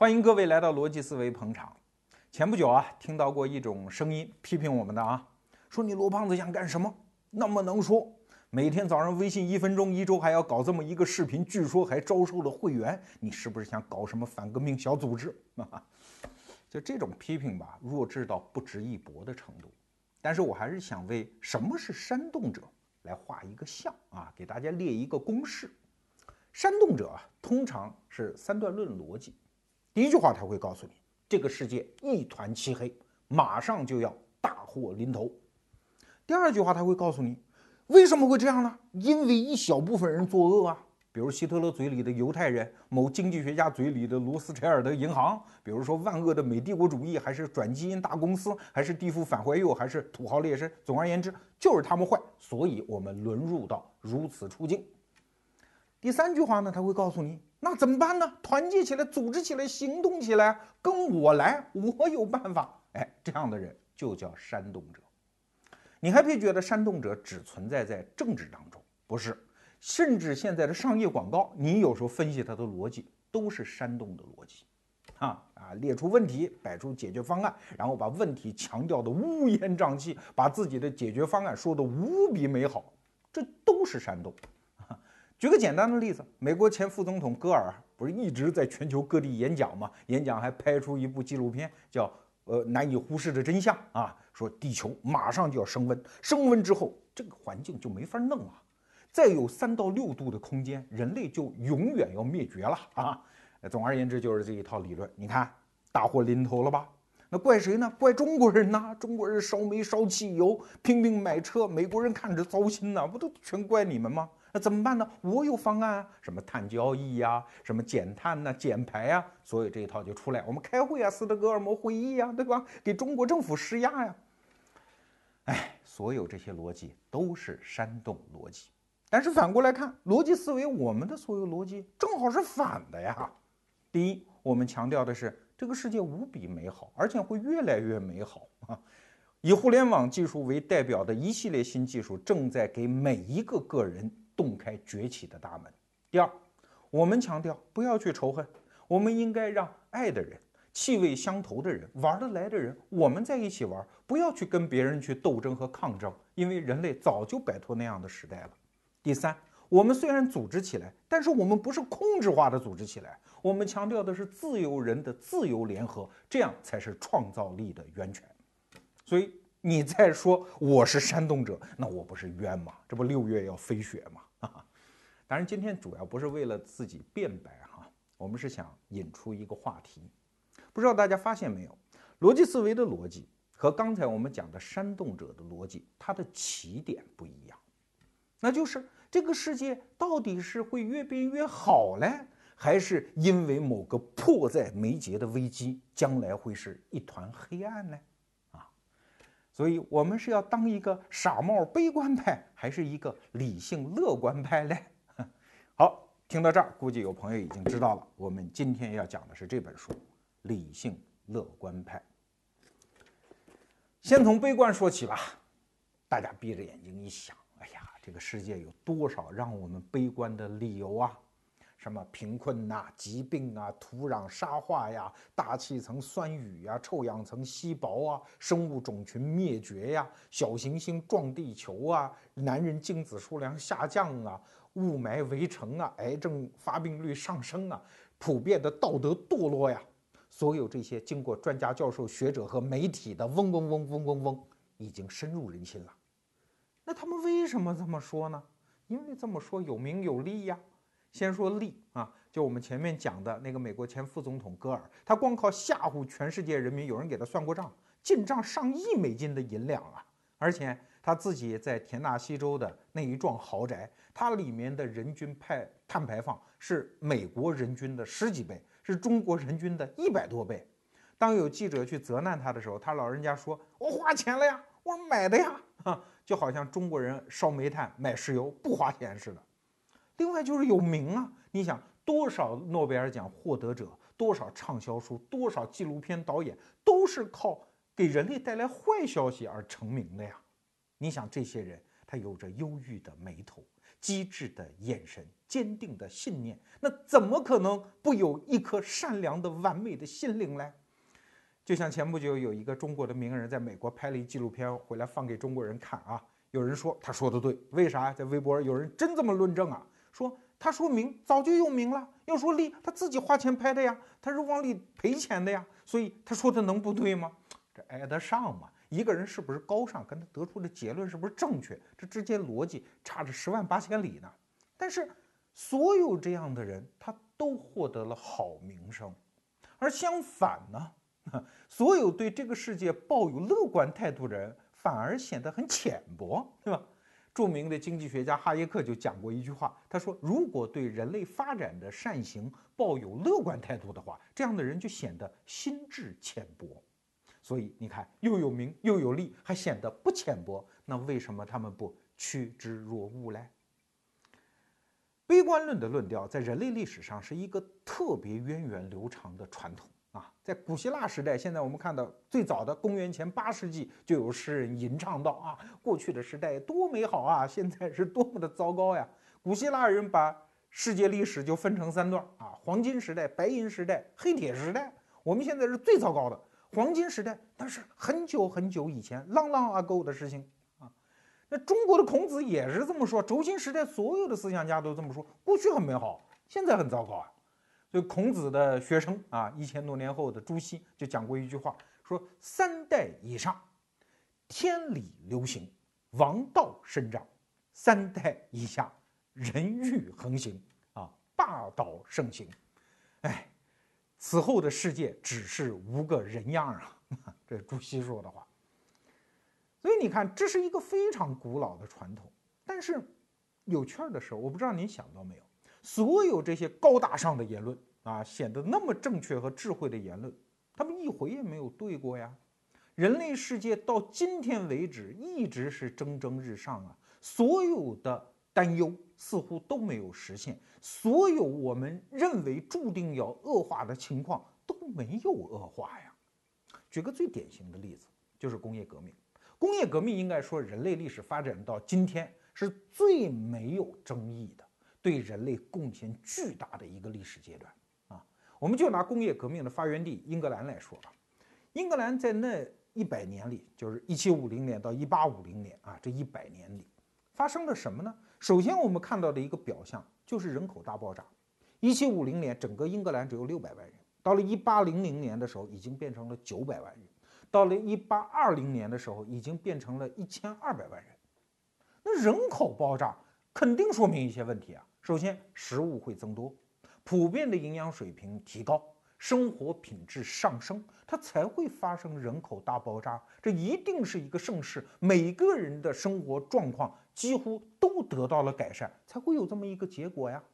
欢迎各位来到逻辑思维捧场。前不久啊，听到过一种声音批评我们的啊，说你罗胖子想干什么？那么能说，每天早上微信一分钟，一周还要搞这么一个视频，据说还招收了会员，你是不是想搞什么反革命小组织？就这种批评吧，弱智到不值一驳的程度。但是我还是想为什么是煽动者来画一个像啊，给大家列一个公式。煽动者，通常是三段论逻辑。第一句话他会告诉你，这个世界一团漆黑，马上就要大祸临头。第二句话他会告诉你，为什么会这样呢？因为一小部分人作恶啊，比如希特勒嘴里的犹太人，某经济学家嘴里的罗斯柴尔德银行，比如说万恶的美帝国主义，还是转基因大公司，还是地富反怀右，还是土豪劣绅。总而言之，就是他们坏，所以我们沦入到如此处境。第三句话呢，他会告诉你。那怎么办呢？团结起来，组织起来，行动起来，跟我来，我有办法。哎，这样的人就叫煽动者。你还别觉得煽动者只存在在政治当中，不是，甚至现在的商业广告，你有时候分析它的逻辑，都是煽动的逻辑。啊啊，列出问题，摆出解决方案，然后把问题强调的乌烟瘴气，把自己的解决方案说的无比美好，这都是煽动。举个简单的例子，美国前副总统戈尔不是一直在全球各地演讲吗？演讲还拍出一部纪录片，叫《呃难以忽视的真相》啊，说地球马上就要升温，升温之后这个环境就没法弄了，再有三到六度的空间，人类就永远要灭绝了啊！总而言之就是这一套理论。你看大祸临头了吧？那怪谁呢？怪中国人呐！中国人烧煤烧汽油，拼命买车，美国人看着糟心呐，不都全怪你们吗？那怎么办呢？我有方案啊，什么碳交易呀，什么减碳呐、减排呀，所以这一套就出来。我们开会啊，斯德哥尔摩会议呀，对吧？给中国政府施压呀。哎，所有这些逻辑都是煽动逻辑。但是反过来看，逻辑思维，我们的所有逻辑正好是反的呀。第一，我们强调的是这个世界无比美好，而且会越来越美好啊。以互联网技术为代表的一系列新技术正在给每一个个人。洞开崛起的大门。第二，我们强调不要去仇恨，我们应该让爱的人、气味相投的人、玩得来的人，我们在一起玩，不要去跟别人去斗争和抗争，因为人类早就摆脱那样的时代了。第三，我们虽然组织起来，但是我们不是控制化的组织起来，我们强调的是自由人的自由联合，这样才是创造力的源泉。所以你再说我是煽动者，那我不是冤吗？这不六月要飞雪吗？当然，今天主要不是为了自己辩白哈，我们是想引出一个话题。不知道大家发现没有，逻辑思维的逻辑和刚才我们讲的煽动者的逻辑，它的起点不一样。那就是这个世界到底是会越变越好嘞，还是因为某个迫在眉睫的危机，将来会是一团黑暗呢？所以我们是要当一个傻帽悲观派，还是一个理性乐观派嘞？好，听到这儿，估计有朋友已经知道了。我们今天要讲的是这本书《理性乐观派》。先从悲观说起吧。大家闭着眼睛一想，哎呀，这个世界有多少让我们悲观的理由啊？什么贫困呐、疾病啊、土壤沙化呀、大气层酸雨呀、臭氧层稀薄啊、生物种群灭绝呀、小行星撞地球啊、男人精子数量下降啊。雾霾围城啊，癌症发病率上升啊，普遍的道德堕落呀，所有这些经过专家、教授、学者和媒体的嗡嗡嗡嗡嗡嗡，已经深入人心了。那他们为什么这么说呢？因为这么说有名有利呀。先说利啊，就我们前面讲的那个美国前副总统戈尔，他光靠吓唬全世界人民，有人给他算过账，进账上亿美金的银两啊，而且。他自己在田纳西州的那一幢豪宅，它里面的人均排碳排放是美国人均的十几倍，是中国人均的一百多倍。当有记者去责难他的时候，他老人家说：“我花钱了呀，我买的呀。”哈，就好像中国人烧煤炭买石油不花钱似的。另外就是有名啊，你想多少诺贝尔奖获得者，多少畅销书，多少纪录片导演，都是靠给人类带来坏消息而成名的呀。你想这些人，他有着忧郁的眉头，机智的眼神、坚定的信念，那怎么可能不有一颗善良的、完美的心灵呢？就像前不久有一个中国的名人在美国拍了一纪录片回来放给中国人看啊，有人说他说的对，为啥？在微博有人真这么论证啊，说他说明早就有名了，要说利他自己花钱拍的呀，他是往里赔钱的呀，所以他说的能不对吗？这挨得上吗？一个人是不是高尚，跟他得出的结论是不是正确，这之间逻辑差着十万八千里呢？但是所有这样的人，他都获得了好名声，而相反呢？所有对这个世界抱有乐观态度的人，反而显得很浅薄，对吧？著名的经济学家哈耶克就讲过一句话，他说：“如果对人类发展的善行抱有乐观态度的话，这样的人就显得心智浅薄。所以你看，又有名又有利，还显得不浅薄，那为什么他们不趋之若鹜嘞？”悲观论的论调在人类历史上是一个特别源远流长的传统。在古希腊时代，现在我们看到最早的公元前八世纪就有诗人吟唱道啊，过去的时代多美好啊，现在是多么的糟糕呀！古希腊人把世界历史就分成三段啊，黄金时代、白银时代、黑铁时代。我们现在是最糟糕的黄金时代，那是很久很久以前，long long ago 的事情啊。那中国的孔子也是这么说，轴心时代所有的思想家都这么说，过去很美好，现在很糟糕啊。就孔子的学生啊，一千多年后的朱熹就讲过一句话，说三代以上，天理流行，王道生长；三代以下，人欲横行，啊，霸道盛行。哎，此后的世界只是无个人样啊！这朱熹说的话。所以你看，这是一个非常古老的传统。但是有趣儿的是，我不知道您想到没有。所有这些高大上的言论啊，显得那么正确和智慧的言论，他们一回也没有对过呀。人类世界到今天为止一直是蒸蒸日上啊，所有的担忧似乎都没有实现，所有我们认为注定要恶化的情况都没有恶化呀。举个最典型的例子，就是工业革命。工业革命应该说，人类历史发展到今天是最没有争议的。对人类贡献巨大的一个历史阶段啊！我们就拿工业革命的发源地英格兰来说吧。英格兰在那一百年里，就是一七五零年到一八五零年啊，这一百年里发生了什么呢？首先，我们看到的一个表象就是人口大爆炸。一七五零年，整个英格兰只有六百万人，到了一八零零年的时候，已经变成了九百万人；到了一八二零年的时候，已经变成了一千二百万人。那人口爆炸肯定说明一些问题啊！首先，食物会增多，普遍的营养水平提高，生活品质上升，它才会发生人口大爆炸。这一定是一个盛世，每个人的生活状况几乎都得到了改善，才会有这么一个结果呀。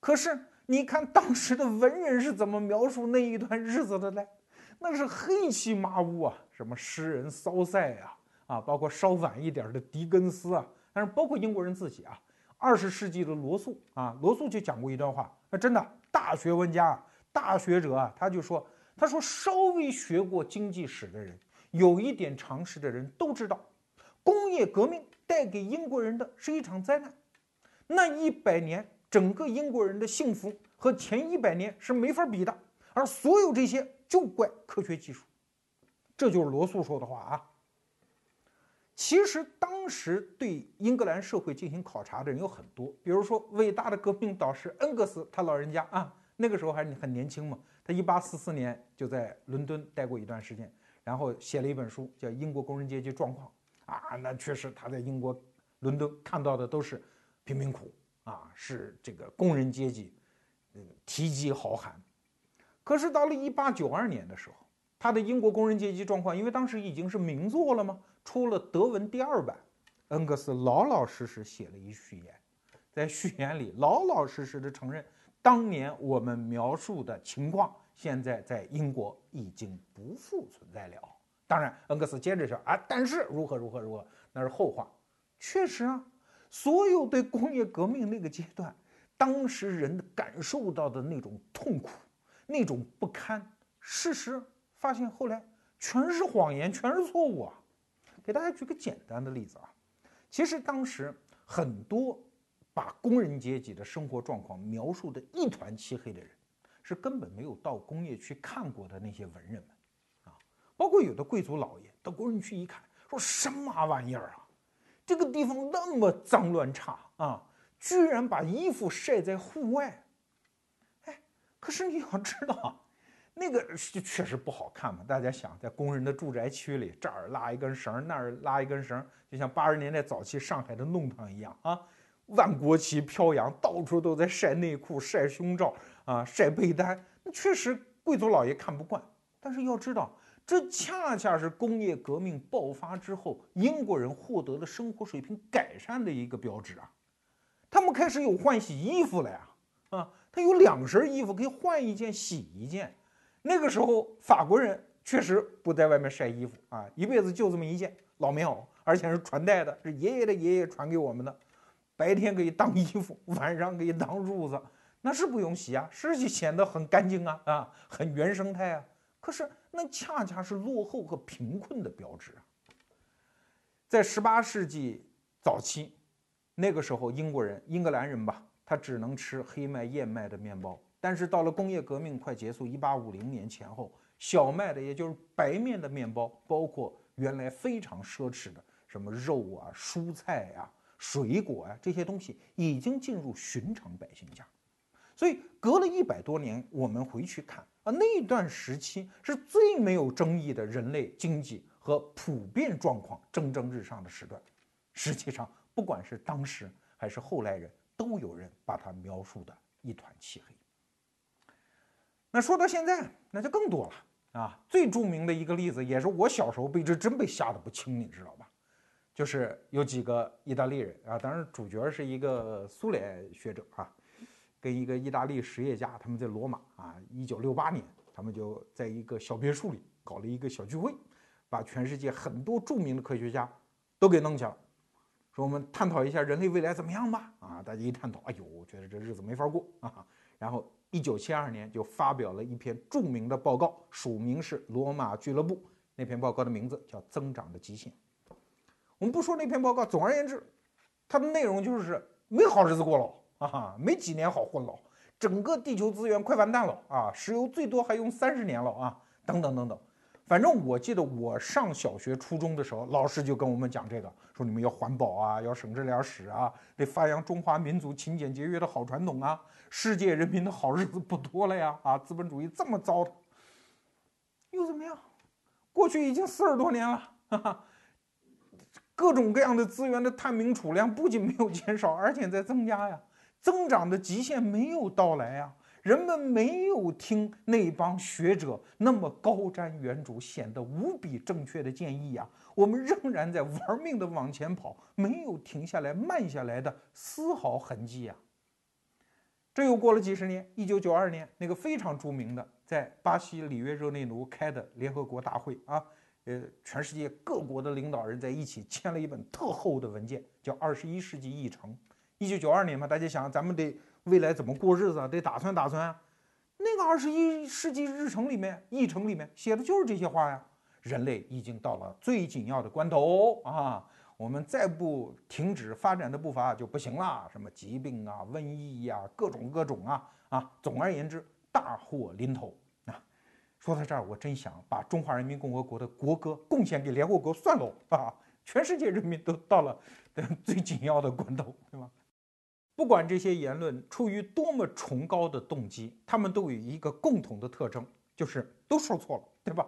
可是，你看当时的文人是怎么描述那一段日子的嘞？那是黑漆麻乌啊，什么诗人骚塞啊，啊，包括稍晚一点的狄更斯啊，但是包括英国人自己啊。二十世纪的罗素啊，罗素就讲过一段话，那真的大学问家、大学者啊，他就说，他说稍微学过经济史的人，有一点常识的人都知道，工业革命带给英国人的是一场灾难，那一百年整个英国人的幸福和前一百年是没法比的，而所有这些就怪科学技术，这就是罗素说的话啊。其实当时对英格兰社会进行考察的人有很多，比如说伟大的革命导师恩格斯，他老人家啊，那个时候还很年轻嘛，他一八四四年就在伦敦待过一段时间，然后写了一本书叫《英国工人阶级状况》啊，那确实他在英国伦敦看到的都是贫民窟啊，是这个工人阶级，嗯，提及豪寒。可是到了一八九二年的时候，他的《英国工人阶级状况》，因为当时已经是名作了嘛。出了德文第二版，恩格斯老老实实写了一序言，在序言里老老实实的承认，当年我们描述的情况，现在在英国已经不复存在了。当然，恩格斯接着说啊，但是如何如何如何，那是后话。确实啊，所有对工业革命那个阶段，当时人感受到的那种痛苦、那种不堪，事实发现后来全是谎言，全是错误啊。给大家举个简单的例子啊，其实当时很多把工人阶级的生活状况描述的一团漆黑的人，是根本没有到工业区看过的那些文人们，啊，包括有的贵族老爷到工人区一看，说什么玩意儿啊，这个地方那么脏乱差啊，居然把衣服晒在户外，哎，可是你要知道。那个就确实不好看嘛。大家想，在工人的住宅区里，这儿拉一根绳，那儿拉一根绳，就像八十年代早期上海的弄堂一样啊，万国旗飘扬，到处都在晒内裤、晒胸罩啊、晒被单。那确实贵族老爷看不惯。但是要知道，这恰恰是工业革命爆发之后，英国人获得了生活水平改善的一个标志啊。他们开始有换洗衣服了呀，啊，他有两身衣服可以换一件洗一件。那个时候，法国人确实不在外面晒衣服啊，一辈子就这么一件老棉袄，而且是传代的，是爷爷的爷爷传给我们的。白天可以当衣服，晚上可以当褥子，那是不用洗啊，是显得很干净啊啊，很原生态啊。可是那恰恰是落后和贫困的标志啊。在十八世纪早期，那个时候英国人、英格兰人吧，他只能吃黑麦、燕麦的面包。但是到了工业革命快结束，一八五零年前后，小麦的，也就是白面的面包，包括原来非常奢侈的什么肉啊、蔬菜呀、水果啊这些东西，已经进入寻常百姓家。所以隔了一百多年，我们回去看啊，那段时期是最没有争议的人类经济和普遍状况蒸蒸日上的时段。实际上，不管是当时还是后来人，都有人把它描述的一团漆黑。那说到现在，那就更多了啊！最著名的一个例子，也是我小时候被这真被吓得不轻，你知道吧？就是有几个意大利人啊，当然主角是一个苏联学者啊，跟一个意大利实业家，他们在罗马啊，一九六八年，他们就在一个小别墅里搞了一个小聚会，把全世界很多著名的科学家都给弄去了，说我们探讨一下人类未来怎么样吧？啊，大家一探讨，哎呦，我觉得这日子没法过啊，然后。一九七二年就发表了一篇著名的报告，署名是罗马俱乐部。那篇报告的名字叫《增长的极限》。我们不说那篇报告，总而言之，它的内容就是没好日子过了啊，没几年好混了，整个地球资源快完蛋了啊，石油最多还用三十年了啊，等等等等。反正我记得我上小学、初中的时候，老师就跟我们讲这个，说你们要环保啊，要省着点使啊，得发扬中华民族勤俭节约的好传统啊。世界人民的好日子不多了呀！啊，资本主义这么糟蹋，又怎么样？过去已经四十多年了，哈哈，各种各样的资源的探明储量不仅没有减少，而且在增加呀，增长的极限没有到来呀。人们没有听那帮学者那么高瞻远瞩、显得无比正确的建议呀，我们仍然在玩命的往前跑，没有停下来、慢下来的丝毫痕迹呀。这又过了几十年，一九九二年，那个非常著名的在巴西里约热内卢开的联合国大会啊，呃，全世界各国的领导人在一起签了一本特厚的文件，叫《二十一世纪议程》。一九九二年嘛，大家想，咱们得。未来怎么过日子啊，得打算打算啊。那个二十一世纪日程里面、议程里面写的就是这些话呀。人类已经到了最紧要的关头啊，我们再不停止发展的步伐就不行了。什么疾病啊、瘟疫呀，各种各种啊啊。总而言之，大祸临头啊。说到这儿，我真想把中华人民共和国的国歌贡献给联合国算喽啊！全世界人民都到了 最紧要的关头，对吧？不管这些言论出于多么崇高的动机，他们都有一个共同的特征，就是都说错了，对吧？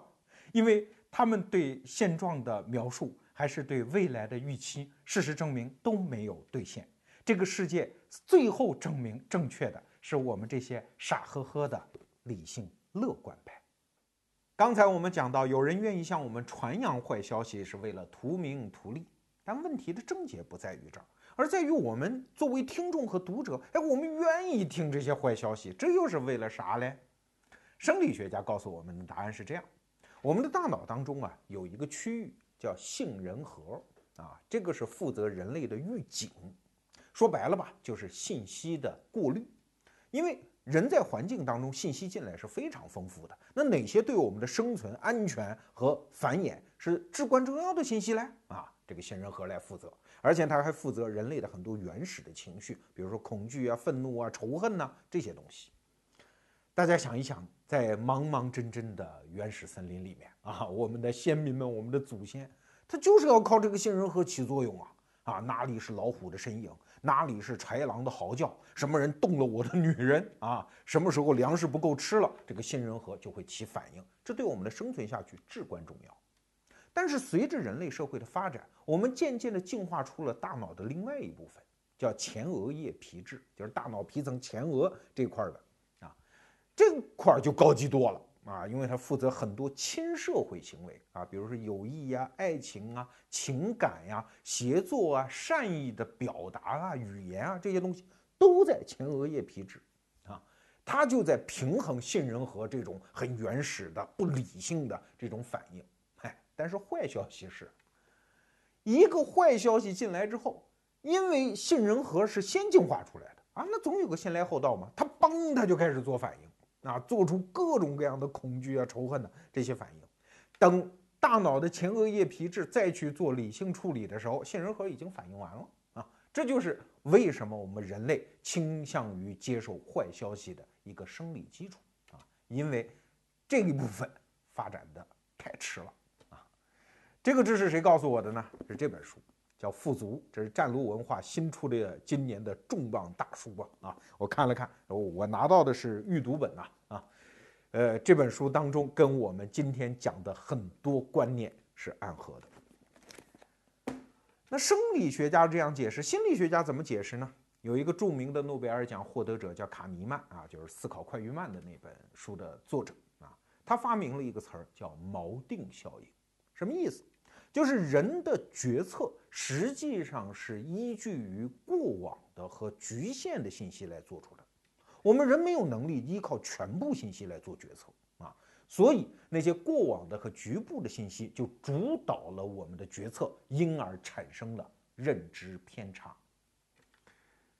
因为他们对现状的描述，还是对未来的预期，事实证明都没有兑现。这个世界最后证明正确的是我们这些傻呵呵的理性乐观派。刚才我们讲到，有人愿意向我们传扬坏消息，是为了图名图利，但问题的症结不在于这儿。而在于我们作为听众和读者，哎，我们愿意听这些坏消息，这又是为了啥嘞？生理学家告诉我们的答案是这样：我们的大脑当中啊，有一个区域叫杏仁核啊，这个是负责人类的预警。说白了吧，就是信息的过滤。因为人在环境当中信息进来是非常丰富的，那哪些对我们的生存、安全和繁衍是至关重要的信息嘞？啊？这个杏仁核来负责，而且他还负责人类的很多原始的情绪，比如说恐惧啊、愤怒啊、仇恨呐这些东西。大家想一想，在茫茫真真的原始森林里面啊，我们的先民们、我们的祖先，他就是要靠这个杏仁核起作用啊啊！哪里是老虎的身影？哪里是豺狼的嚎叫？什么人动了我的女人啊？什么时候粮食不够吃了，这个杏仁核就会起反应，这对我们的生存下去至关重要。但是随着人类社会的发展，我们渐渐地进化出了大脑的另外一部分，叫前额叶皮质，就是大脑皮层前额这块的啊。这块儿就高级多了啊，因为它负责很多亲社会行为啊，比如说友谊呀、爱情啊、情感呀、协作啊、善意的表达啊、语言啊这些东西都在前额叶皮质啊，它就在平衡杏仁核这种很原始的不理性的这种反应。但是坏消息是，一个坏消息进来之后，因为杏仁核是先进化出来的啊，那总有个先来后到嘛，它嘣，它就开始做反应。啊，做出各种各样的恐惧啊、仇恨的这些反应，等大脑的前额叶皮质再去做理性处理的时候，杏仁核已经反应完了啊。这就是为什么我们人类倾向于接受坏消息的一个生理基础啊，因为这一部分发展的太迟了。这个知识谁告诉我的呢？是这本书。叫富足，这是湛卢文化新出的今年的重磅大书吧？啊，我看了看，我拿到的是预读本呐，啊，呃，这本书当中跟我们今天讲的很多观念是暗合的。那生理学家这样解释，心理学家怎么解释呢？有一个著名的诺贝尔奖获得者叫卡尼曼啊，就是《思考快与慢》的那本书的作者啊，他发明了一个词儿叫锚定效应，什么意思？就是人的决策实际上是依据于过往的和局限的信息来做出的。我们人没有能力依靠全部信息来做决策啊，所以那些过往的和局部的信息就主导了我们的决策，因而产生了认知偏差。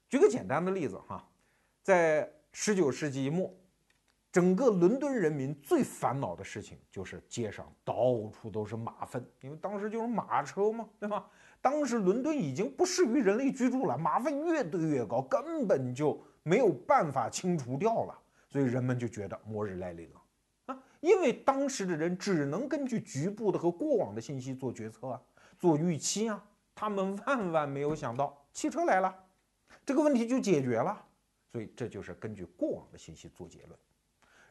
举个简单的例子哈，在十九世纪末。整个伦敦人民最烦恼的事情就是街上到处都是马粪，因为当时就是马车嘛，对吧？当时伦敦已经不适于人类居住了，马粪越堆越高，根本就没有办法清除掉了，所以人们就觉得末日来临了啊！因为当时的人只能根据局部的和过往的信息做决策啊，做预期啊，他们万万没有想到汽车来了，这个问题就解决了，所以这就是根据过往的信息做结论。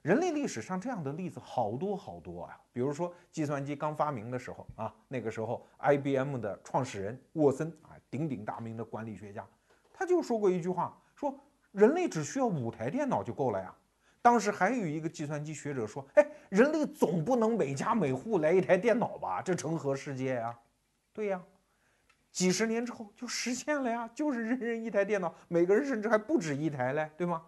人类历史上这样的例子好多好多啊，比如说计算机刚发明的时候啊，那个时候 IBM 的创始人沃森啊，鼎鼎大名的管理学家，他就说过一句话，说人类只需要五台电脑就够了呀。当时还有一个计算机学者说，哎，人类总不能每家每户来一台电脑吧？这成何世界呀？对呀，几十年之后就实现了呀，就是人人一台电脑，每个人甚至还不止一台嘞，对吗？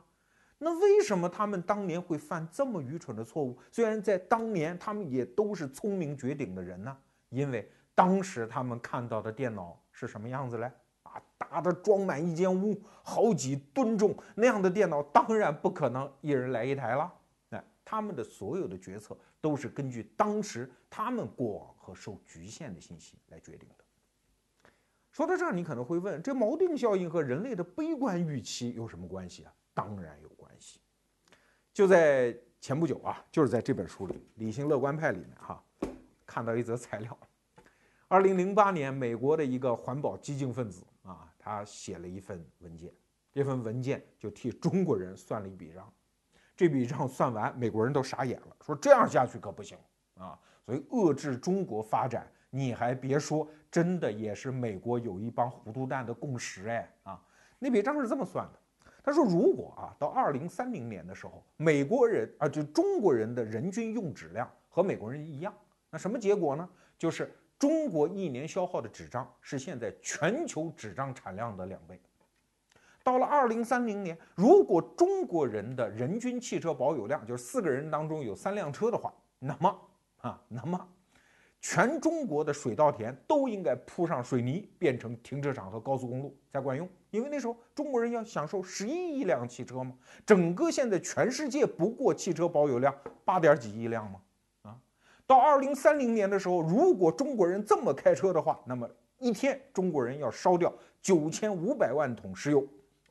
那为什么他们当年会犯这么愚蠢的错误？虽然在当年他们也都是聪明绝顶的人呢，因为当时他们看到的电脑是什么样子嘞？啊，大的装满一间屋，好几吨重那样的电脑，当然不可能一人来一台了。哎，他们的所有的决策都是根据当时他们过往和受局限的信息来决定的。说到这儿，你可能会问：这锚定效应和人类的悲观预期有什么关系啊？当然有关系。就在前不久啊，就是在这本书里《理性乐观派》里面哈，看到一则材料。二零零八年，美国的一个环保激进分子啊，他写了一份文件，这份文件就替中国人算了一笔账。这笔账算完，美国人都傻眼了，说这样下去可不行啊！所以遏制中国发展，你还别说，真的也是美国有一帮糊涂蛋的共识哎啊！那笔账是这么算的。他说：“如果啊，到二零三零年的时候，美国人啊，就中国人的人均用纸量和美国人一样，那什么结果呢？就是中国一年消耗的纸张是现在全球纸张产量的两倍。到了二零三零年，如果中国人的人均汽车保有量就是四个人当中有三辆车的话，那么啊，那么。”全中国的水稻田都应该铺上水泥，变成停车场和高速公路才管用。因为那时候中国人要享受十一亿辆汽车嘛，整个现在全世界不过汽车保有量八点几亿辆嘛。啊，到二零三零年的时候，如果中国人这么开车的话，那么一天中国人要烧掉九千五百万桶石油，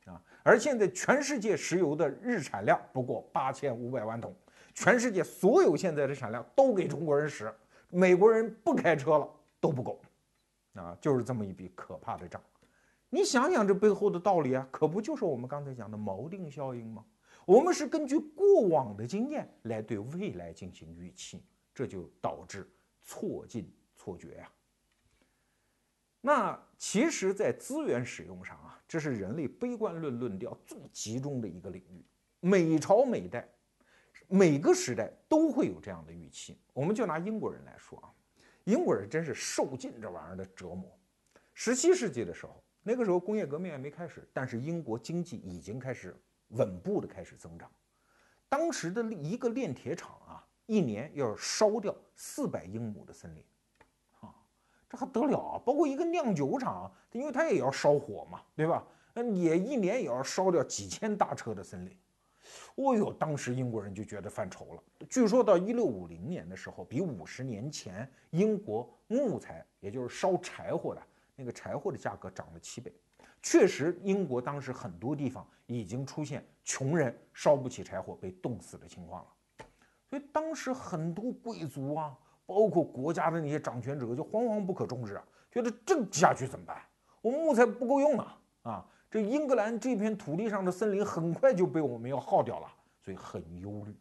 啊，而现在全世界石油的日产量不过八千五百万桶，全世界所有现在的产量都给中国人使，美国人不开车了都不够，啊，就是这么一笔可怕的账。你想想这背后的道理啊，可不就是我们刚才讲的锚定效应吗？我们是根据过往的经验来对未来进行预期，这就导致错进错觉呀。那其实，在资源使用上啊，这是人类悲观论论调最集中的一个领域。每朝每代，每个时代都会有这样的预期。我们就拿英国人来说啊，英国人真是受尽这玩意儿的折磨。十七世纪的时候，那个时候工业革命还没开始，但是英国经济已经开始稳步的开始增长。当时的一个炼铁厂啊，一年要烧掉四百英亩的森林。啊这还得了啊！包括一个酿酒厂，因为它也要烧火嘛，对吧？那也一年也要烧掉几千大车的森林。哦呦，当时英国人就觉得犯愁了。据说到一六五零年的时候，比五十年前英国木材，也就是烧柴火的那个柴火的价格涨了七倍。确实，英国当时很多地方已经出现穷人烧不起柴火被冻死的情况了。所以当时很多贵族啊。包括国家的那些掌权者就惶惶不可终日啊，觉得这下去怎么办？我木材不够用了啊！这英格兰这片土地上的森林很快就被我们要耗掉了，所以很忧虑。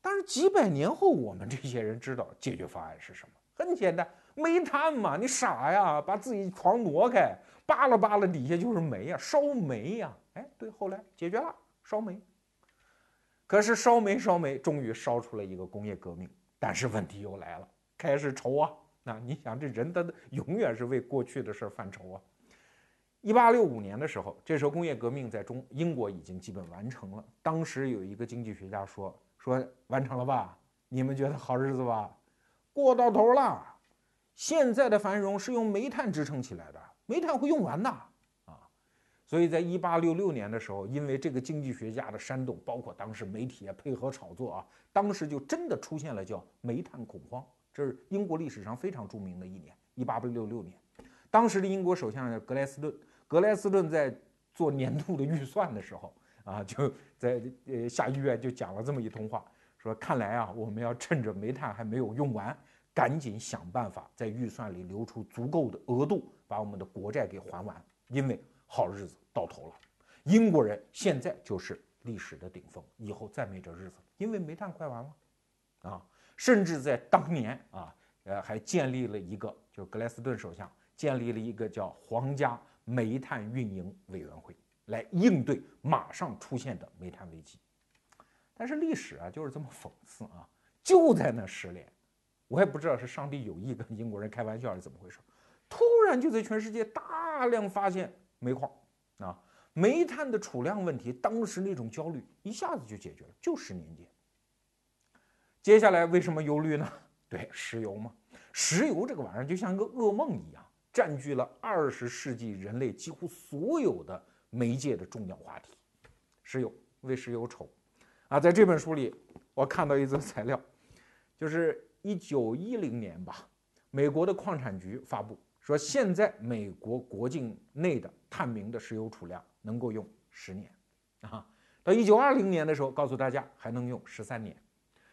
但是几百年后，我们这些人知道解决方案是什么？很简单，煤炭嘛！你傻呀？把自己床挪开，扒拉扒拉，底下就是煤呀，烧煤呀！哎，对，后来解决了，烧煤。可是烧煤烧煤，终于烧出了一个工业革命。但是问题又来了，开始愁啊！那你想，这人的永远是为过去的事儿犯愁啊。一八六五年的时候，这时候工业革命在中英国已经基本完成了。当时有一个经济学家说：“说完成了吧？你们觉得好日子吧？过到头了。现在的繁荣是用煤炭支撑起来的，煤炭会用完的啊。”所以在一八六六年的时候，因为这个经济学家的煽动，包括当时媒体也配合炒作啊，当时就真的出现了叫煤炭恐慌。这是英国历史上非常著名的一年，一八六六年。当时的英国首相格莱斯顿，格莱斯顿在做年度的预算的时候啊，就在呃下议院就讲了这么一通话，说看来啊，我们要趁着煤炭还没有用完，赶紧想办法在预算里留出足够的额度，把我们的国债给还完，因为。好日子到头了，英国人现在就是历史的顶峰，以后再没这日子，因为煤炭快完了，啊，甚至在当年啊，呃，还建立了一个，就格莱斯顿首相建立了一个叫皇家煤炭运营委员会，来应对马上出现的煤炭危机。但是历史啊，就是这么讽刺啊，就在那十年，我也不知道是上帝有意跟英国人开玩笑还，是怎么回事，突然就在全世界大量发现。煤矿啊，煤炭的储量问题，当时那种焦虑一下子就解决了，就十年间。接下来为什么忧虑呢？对，石油嘛，石油这个玩意儿就像一个噩梦一样，占据了二十世纪人类几乎所有的媒介的重要话题。石油为石油愁啊，在这本书里，我看到一则材料，就是一九一零年吧，美国的矿产局发布。说现在美国国境内的探明的石油储量能够用十年，啊，到一九二零年的时候告诉大家还能用十三年，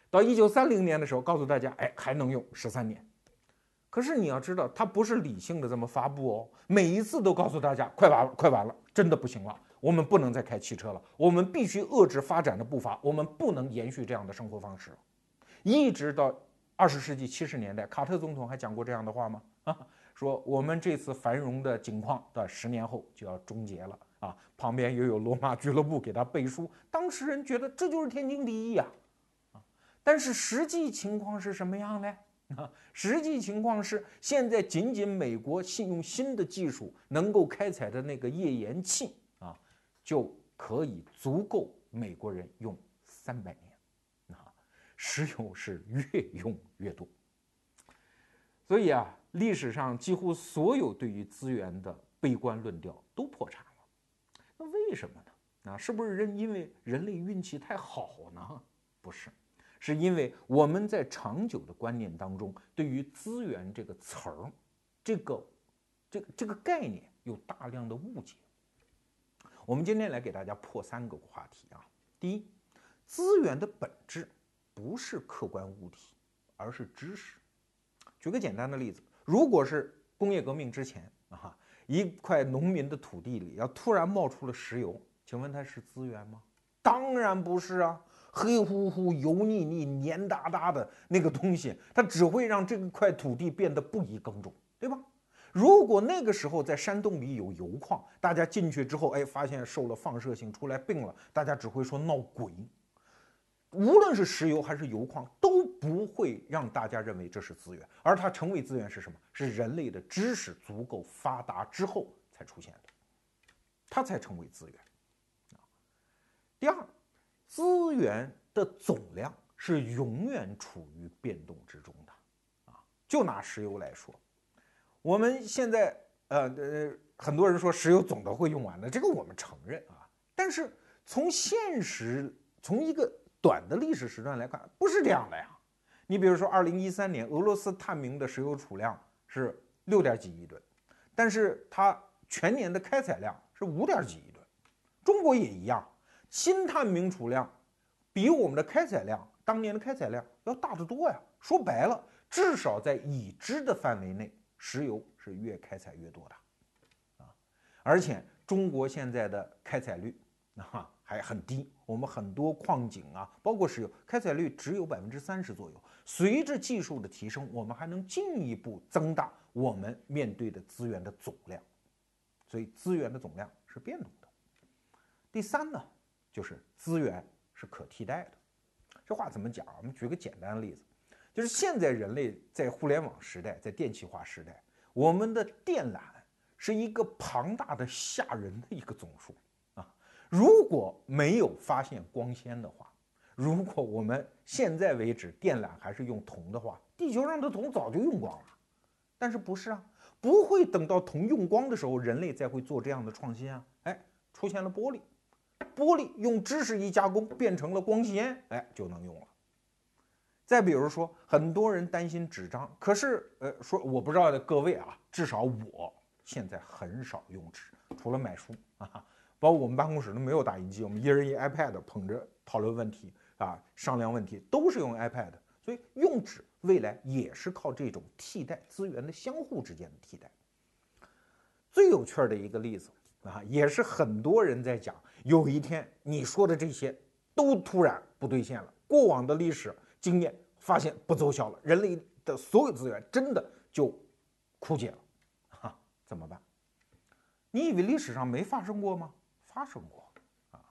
到一九三零年的时候告诉大家，哎，还能用十三年。可是你要知道，它不是理性的这么发布哦，每一次都告诉大家快完了，快完了，真的不行了，我们不能再开汽车了，我们必须遏制发展的步伐，我们不能延续这样的生活方式。一直到二十世纪七十年代，卡特总统还讲过这样的话吗？啊？说我们这次繁荣的景况到十年后就要终结了啊！旁边又有罗马俱乐部给他背书，当时人觉得这就是天经地义啊！啊，但是实际情况是什么样呢？啊，实际情况是现在仅仅美国信用新的技术能够开采的那个页岩气啊，就可以足够美国人用三百年啊！石油是越用越多，所以啊。历史上几乎所有对于资源的悲观论调都破产了，那为什么呢？啊，是不是人因为人类运气太好呢？不是，是因为我们在长久的观念当中，对于资源这个词儿，这个这个这个概念有大量的误解。我们今天来给大家破三个话题啊。第一，资源的本质不是客观物体，而是知识。举个简单的例子，如果是工业革命之前啊，一块农民的土地里要突然冒出了石油，请问它是资源吗？当然不是啊，黑乎乎、油腻腻、黏哒哒的那个东西，它只会让这块土地变得不宜耕种，对吧？如果那个时候在山洞里有油矿，大家进去之后，哎，发现受了放射性出来病了，大家只会说闹鬼。无论是石油还是油矿，都不会让大家认为这是资源，而它成为资源是什么？是人类的知识足够发达之后才出现的，它才成为资源。第二，资源的总量是永远处于变动之中的，啊，就拿石油来说。我们现在，呃呃，很多人说石油总的会用完的，这个我们承认啊。但是从现实，从一个短的历史时段来看，不是这样的呀。你比如说，二零一三年俄罗斯探明的石油储量是六点几亿吨，但是它全年的开采量是五点几亿吨。中国也一样，新探明储量比我们的开采量当年的开采量要大得多呀。说白了，至少在已知的范围内。石油是越开采越多的，啊，而且中国现在的开采率啊还很低，我们很多矿井啊，包括石油开采率只有百分之三十左右。随着技术的提升，我们还能进一步增大我们面对的资源的总量，所以资源的总量是变动的。第三呢，就是资源是可替代的。这话怎么讲？我们举个简单的例子。就是现在人类在互联网时代，在电气化时代，我们的电缆是一个庞大的、吓人的一个总数啊！如果没有发现光纤的话，如果我们现在为止电缆还是用铜的话，地球上的铜早就用光了。但是不是啊？不会等到铜用光的时候，人类再会做这样的创新啊！哎，出现了玻璃，玻璃用知识一加工变成了光纤，哎，就能用了。再比如说，很多人担心纸张，可是，呃，说我不知道的各位啊，至少我现在很少用纸，除了买书啊，包括我们办公室都没有打印机，我们一人一 iPad 捧着讨论问题啊，商量问题都是用 iPad，所以用纸未来也是靠这种替代资源的相互之间的替代。最有趣的一个例子啊，也是很多人在讲，有一天你说的这些都突然不兑现了，过往的历史。经验发现不奏效了，人类的所有资源真的就枯竭了，哈，怎么办？你以为历史上没发生过吗？发生过啊！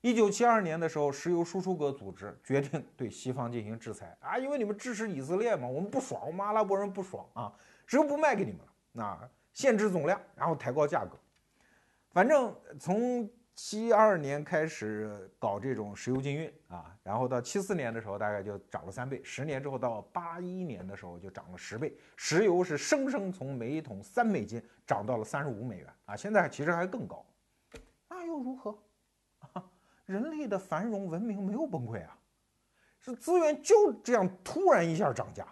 一九七二年的时候，石油输出国组织决定对西方进行制裁啊，因为你们支持以色列嘛，我们不爽，我们阿拉伯人不爽啊，石油不卖给你们了，那限制总量，然后抬高价格，反正从。七二年开始搞这种石油禁运啊，然后到七四年的时候大概就涨了三倍，十年之后到八一年的时候就涨了十倍，石油是生生从每一桶三美金涨到了三十五美元啊，现在其实还更高，那又如何？人类的繁荣文明没有崩溃啊，是资源就这样突然一下涨价，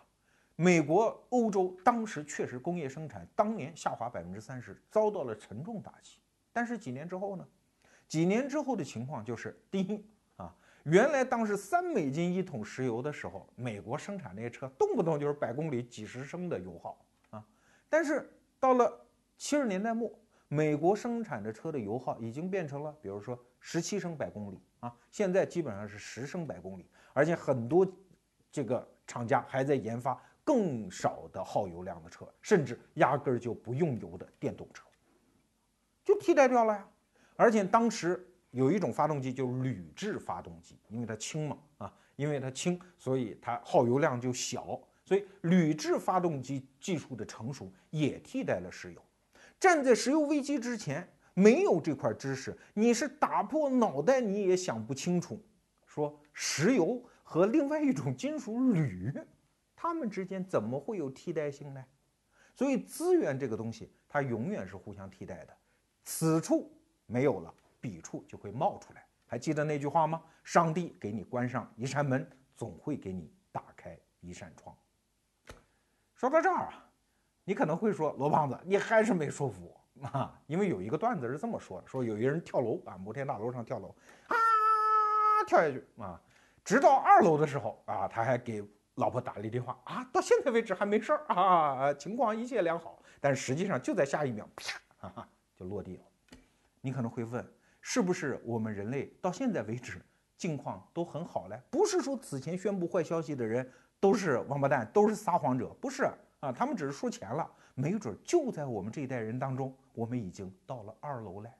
美国、欧洲当时确实工业生产当年下滑百分之三十，遭到了沉重打击，但是几年之后呢？几年之后的情况就是，第一啊，原来当时三美金一桶石油的时候，美国生产那些车动不动就是百公里几十升的油耗啊。但是到了七十年代末，美国生产的车的油耗已经变成了，比如说十七升百公里啊，现在基本上是十升百公里，而且很多这个厂家还在研发更少的耗油量的车，甚至压根儿就不用油的电动车，就替代掉了呀。而且当时有一种发动机，就是铝制发动机，因为它轻嘛，啊，因为它轻，所以它耗油量就小。所以铝制发动机技术的成熟也替代了石油。站在石油危机之前，没有这块知识，你是打破脑袋你也想不清楚，说石油和另外一种金属铝，它们之间怎么会有替代性呢？所以资源这个东西，它永远是互相替代的。此处。没有了，彼处就会冒出来。还记得那句话吗？上帝给你关上一扇门，总会给你打开一扇窗。说到这儿啊，你可能会说罗胖子，你还是没说服我啊！因为有一个段子是这么说的：说有一个人跳楼啊，摩天大楼上跳楼啊，跳下去啊，直到二楼的时候啊，他还给老婆打了一电话啊，到现在为止还没事儿啊，情况一切良好。但实际上就在下一秒，啪，就落地了。你可能会问，是不是我们人类到现在为止境况都很好嘞？不是说此前宣布坏消息的人都是王八蛋，都是撒谎者，不是啊，他们只是输钱了。没准就在我们这一代人当中，我们已经到了二楼嘞。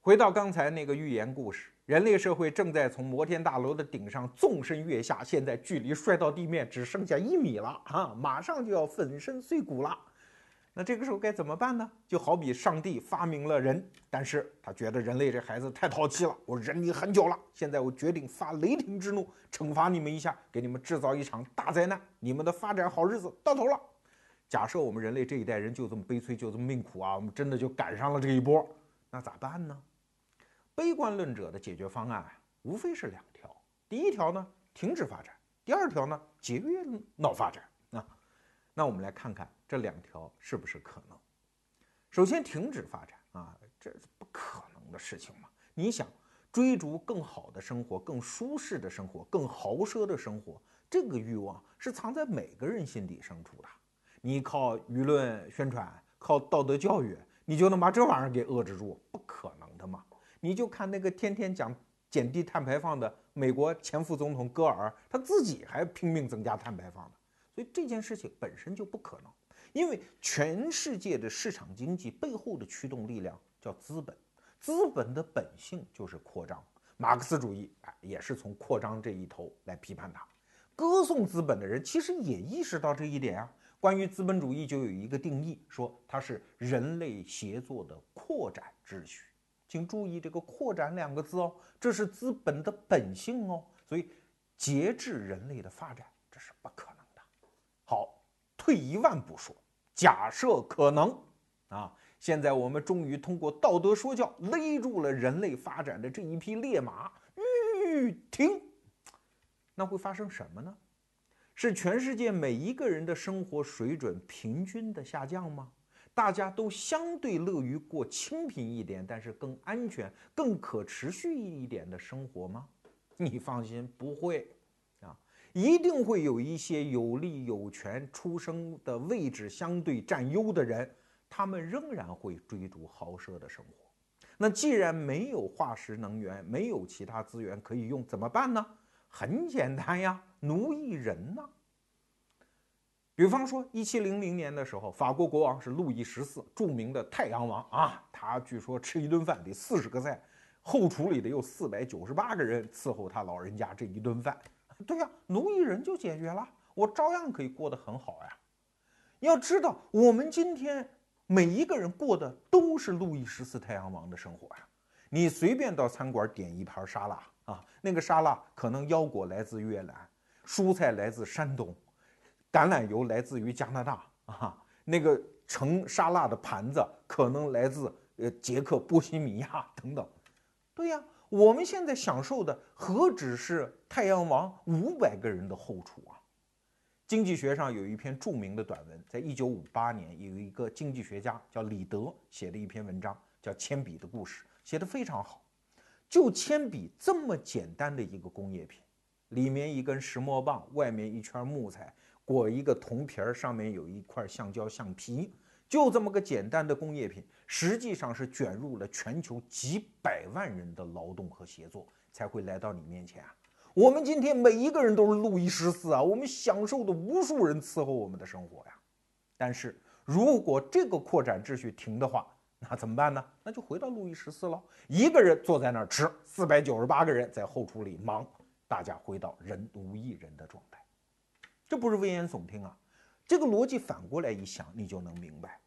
回到刚才那个寓言故事，人类社会正在从摩天大楼的顶上纵身跃下，现在距离摔到地面只剩下一米了啊，马上就要粉身碎骨了。那这个时候该怎么办呢？就好比上帝发明了人，但是他觉得人类这孩子太淘气了，我忍你很久了，现在我决定发雷霆之怒，惩罚你们一下，给你们制造一场大灾难，你们的发展好日子到头了。假设我们人类这一代人就这么悲催，就这么命苦啊，我们真的就赶上了这一波，那咋办呢？悲观论者的解决方案无非是两条：第一条呢，停止发展；第二条呢，节约闹发展啊。那我们来看看。这两条是不是可能？首先停止发展啊，这是不可能的事情嘛？你想追逐更好的生活、更舒适的生活、更豪奢的生活，这个欲望是藏在每个人心底深处的。你靠舆论宣传、靠道德教育，你就能把这玩意儿给遏制住？不可能的嘛！你就看那个天天讲减低碳排放的美国前副总统戈尔，他自己还拼命增加碳排放的，所以这件事情本身就不可能。因为全世界的市场经济背后的驱动力量叫资本，资本的本性就是扩张。马克思主义啊，也是从扩张这一头来批判它。歌颂资本的人其实也意识到这一点啊。关于资本主义就有一个定义，说它是人类协作的扩展秩序。请注意这个“扩展”两个字哦，这是资本的本性哦。所以节制人类的发展，这是不可能的。好，退一万步说。假设可能啊，现在我们终于通过道德说教勒住了人类发展的这一匹烈马，吁停，那会发生什么呢？是全世界每一个人的生活水准平均的下降吗？大家都相对乐于过清贫一点，但是更安全、更可持续一点的生活吗？你放心，不会。一定会有一些有利有权、出生的位置相对占优的人，他们仍然会追逐豪奢的生活。那既然没有化石能源，没有其他资源可以用，怎么办呢？很简单呀，奴役人呢。比方说，一七零零年的时候，法国国王是路易十四，著名的太阳王啊，他据说吃一顿饭得四十个菜，后厨里的有四百九十八个人伺候他老人家这一顿饭。对呀，奴役人就解决了，我照样可以过得很好呀。要知道，我们今天每一个人过的都是路易十四太阳王的生活呀。你随便到餐馆点一盘沙拉啊，那个沙拉可能腰果来自越南，蔬菜来自山东，橄榄油来自于加拿大啊，那个盛沙拉的盘子可能来自呃捷克、波西米亚等等。对呀。我们现在享受的何止是太阳王五百个人的后厨啊？经济学上有一篇著名的短文，在一九五八年，有一个经济学家叫李德写的一篇文章，叫《铅笔的故事》，写得非常好。就铅笔这么简单的一个工业品，里面一根石墨棒，外面一圈木材，裹一个铜皮儿，上面有一块橡胶橡皮。就这么个简单的工业品，实际上是卷入了全球几百万人的劳动和协作，才会来到你面前啊！我们今天每一个人都是路易十四啊，我们享受的无数人伺候我们的生活呀。但是如果这个扩展秩序停的话，那怎么办呢？那就回到路易十四了，一个人坐在那儿吃，四百九十八个人在后厨里忙，大家回到人无一人的状态，这不是危言耸听啊！这个逻辑反过来一想，你就能明白。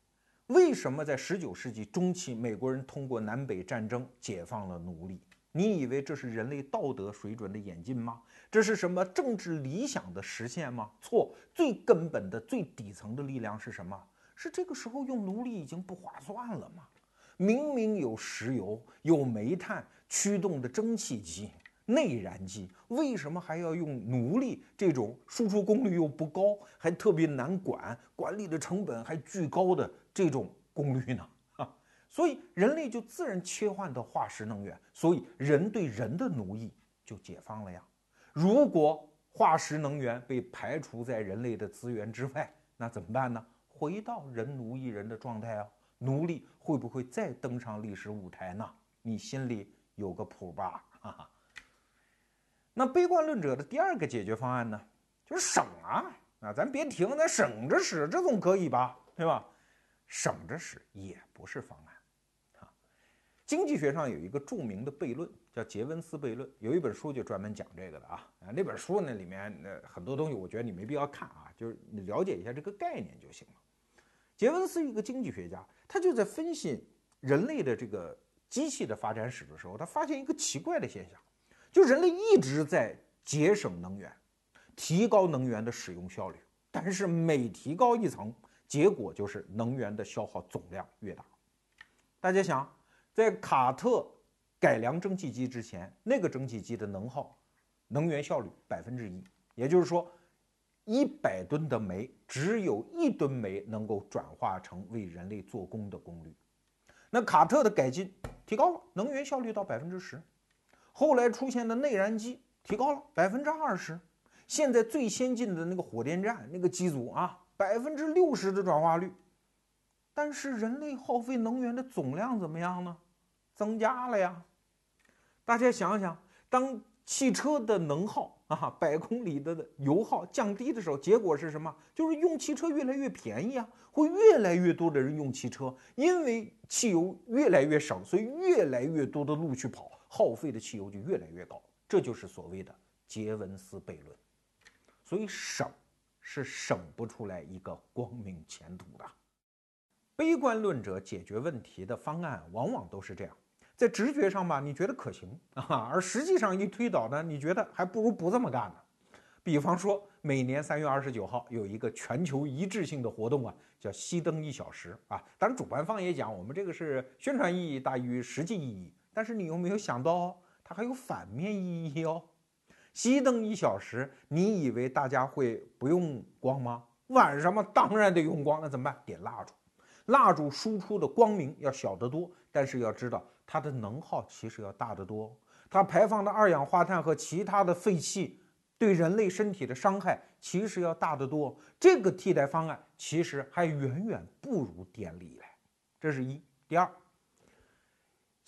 为什么在十九世纪中期，美国人通过南北战争解放了奴隶？你以为这是人类道德水准的演进吗？这是什么政治理想的实现吗？错，最根本的、最底层的力量是什么？是这个时候用奴隶已经不划算了吗？明明有石油、有煤炭驱动的蒸汽机，内燃机，为什么还要用奴隶这种输出功率又不高，还特别难管，管理的成本还巨高的这种功率呢？啊，所以人类就自然切换到化石能源，所以人对人的奴役就解放了呀。如果化石能源被排除在人类的资源之外，那怎么办呢？回到人奴役人的状态啊，奴隶会不会再登上历史舞台呢？你心里有个谱吧？哈哈。那悲观论者的第二个解决方案呢，就是省啊啊，咱别停，咱省着使，这总可以吧？对吧？省着使也不是方案啊。经济学上有一个著名的悖论，叫杰文斯悖论，有一本书就专门讲这个的啊啊。那本书呢里面那很多东西，我觉得你没必要看啊，就是你了解一下这个概念就行了。杰文斯一个经济学家，他就在分析人类的这个机器的发展史的时候，他发现一个奇怪的现象。就人类一直在节省能源，提高能源的使用效率，但是每提高一层，结果就是能源的消耗总量越大。大家想，在卡特改良蒸汽机之前，那个蒸汽机的能耗、能源效率百分之一，也就是说，一百吨的煤，只有一吨煤能够转化成为人类做功的功率。那卡特的改进提高了能源效率到百分之十。后来出现的内燃机提高了百分之二十，现在最先进的那个火电站那个机组啊，百分之六十的转化率。但是人类耗费能源的总量怎么样呢？增加了呀。大家想想，当汽车的能耗啊，百公里的油耗降低的时候，结果是什么？就是用汽车越来越便宜啊，会越来越多的人用汽车，因为汽油越来越省，所以越来越多的路去跑。耗费的汽油就越来越高，这就是所谓的杰文斯悖论。所以省是省不出来一个光明前途的。悲观论者解决问题的方案往往都是这样，在直觉上吧，你觉得可行啊，而实际上一推导呢，你觉得还不如不这么干呢。比方说，每年三月二十九号有一个全球一致性的活动啊，叫熄灯一小时啊。当然，主办方也讲，我们这个是宣传意义大于实际意义。但是你有没有想到哦，它还有反面意义哦？熄灯一小时，你以为大家会不用光吗？晚上嘛，当然得用光。那怎么办？点蜡烛，蜡烛输出的光明要小得多，但是要知道它的能耗其实要大得多，它排放的二氧化碳和其他的废气对人类身体的伤害其实要大得多。这个替代方案其实还远远不如电力来。这是一。第二。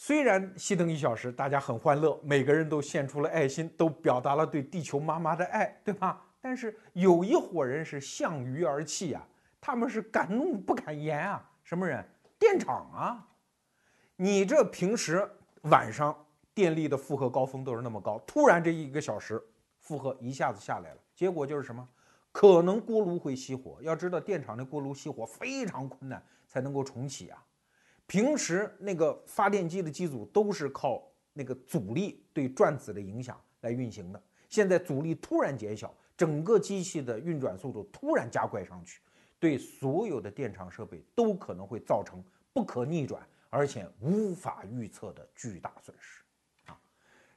虽然熄灯一小时，大家很欢乐，每个人都献出了爱心，都表达了对地球妈妈的爱，对吧？但是有一伙人是向鱼而泣呀，他们是敢怒不敢言啊。什么人？电厂啊！你这平时晚上电力的负荷高峰都是那么高，突然这一个小时负荷一下子下来了，结果就是什么？可能锅炉会熄火。要知道，电厂的锅炉熄火非常困难，才能够重启啊。平时那个发电机的机组都是靠那个阻力对转子的影响来运行的，现在阻力突然减小，整个机器的运转速度突然加快上去，对所有的电厂设备都可能会造成不可逆转而且无法预测的巨大损失啊！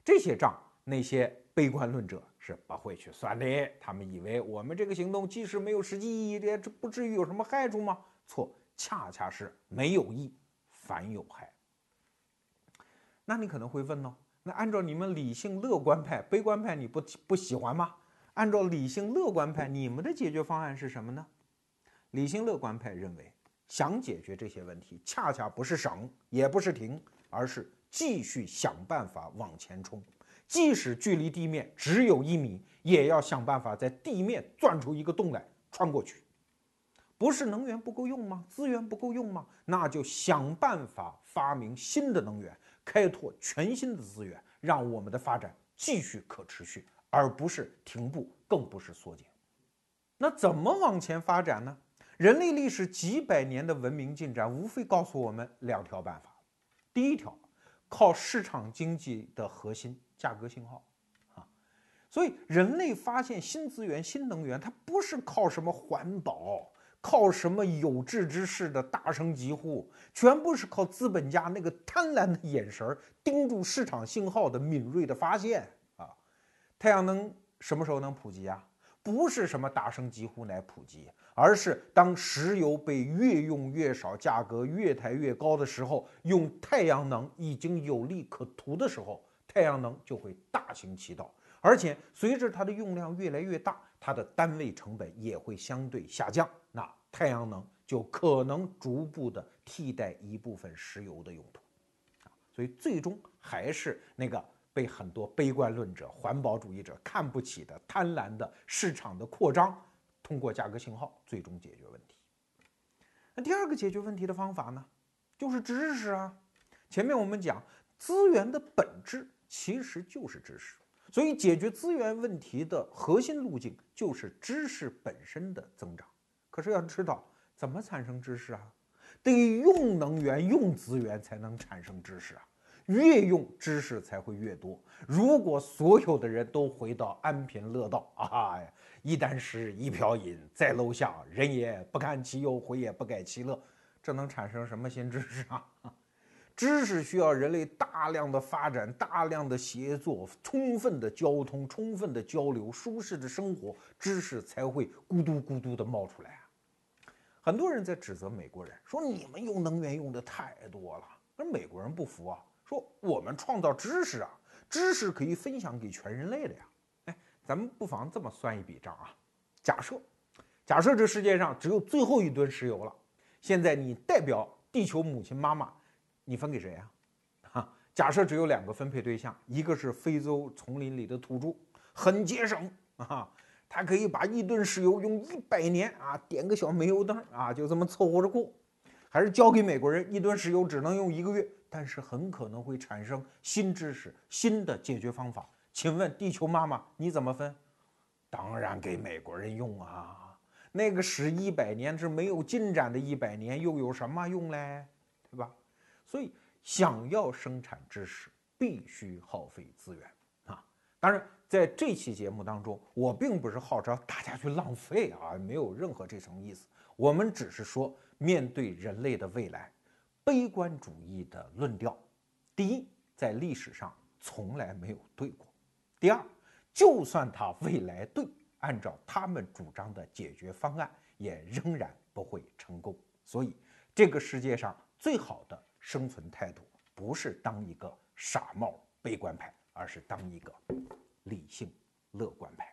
这些账那些悲观论者是不会去算的，他们以为我们这个行动即使没有实际意义，这这不至于有什么害处吗？错，恰恰是没有益。反有害，那你可能会问呢？那按照你们理性乐观派、悲观派，你不不喜欢吗？按照理性乐观派，你们的解决方案是什么呢？理性乐观派认为，想解决这些问题，恰恰不是省，也不是停，而是继续想办法往前冲，即使距离地面只有一米，也要想办法在地面钻出一个洞来穿过去。不是能源不够用吗？资源不够用吗？那就想办法发明新的能源，开拓全新的资源，让我们的发展继续可持续，而不是停步，更不是缩减。那怎么往前发展呢？人类历史几百年的文明进展，无非告诉我们两条办法。第一条，靠市场经济的核心价格信号啊。所以，人类发现新资源、新能源，它不是靠什么环保。靠什么有志之士的大声疾呼，全部是靠资本家那个贪婪的眼神盯住市场信号的敏锐的发现啊！太阳能什么时候能普及啊？不是什么大声疾呼来普及，而是当石油被越用越少，价格越抬越高的时候，用太阳能已经有利可图的时候，太阳能就会大行其道。而且随着它的用量越来越大，它的单位成本也会相对下降，太阳能就可能逐步的替代一部分石油的用途。啊，所以最终还是那个。被很多悲观论者、环保主义者看不起的贪婪的市场的扩张，通过价格信号最终解决问题。那第二个解决问题的方法呢，就是知识啊。前面我们讲资源的本质其实就是知识，所以解决资源问题的核心路径就是知识本身的增长。可是要知道怎么产生知识啊？得用能源、用资源才能产生知识啊。越用知识才会越多。如果所有的人都回到安贫乐道啊，一箪食，一瓢饮，在楼下，人也不堪其忧，回也不改其乐，这能产生什么新知识啊？知识需要人类大量的发展，大量的协作，充分的交通，充分的交流，舒适的生活，知识才会咕嘟咕嘟的冒出来！很多人在指责美国人，说你们用能源用的太多了，而美国人不服啊。说我们创造知识啊，知识可以分享给全人类的呀。哎，咱们不妨这么算一笔账啊。假设，假设这世界上只有最后一吨石油了，现在你代表地球母亲妈妈，你分给谁啊？哈，假设只有两个分配对象，一个是非洲丛林里的土著，很节省啊，他可以把一吨石油用一百年啊，点个小煤油灯啊，就这么凑合着过。还是交给美国人，一吨石油只能用一个月。但是很可能会产生新知识、新的解决方法。请问地球妈妈你怎么分？当然给美国人用啊！那个使一百年是没有进展的一百年，又有什么用嘞？对吧？所以想要生产知识，必须耗费资源啊！当然，在这期节目当中，我并不是号召大家去浪费啊，没有任何这层意思。我们只是说，面对人类的未来。悲观主义的论调，第一，在历史上从来没有对过；第二，就算他未来对，按照他们主张的解决方案，也仍然不会成功。所以，这个世界上最好的生存态度，不是当一个傻帽悲观派，而是当一个理性乐观派。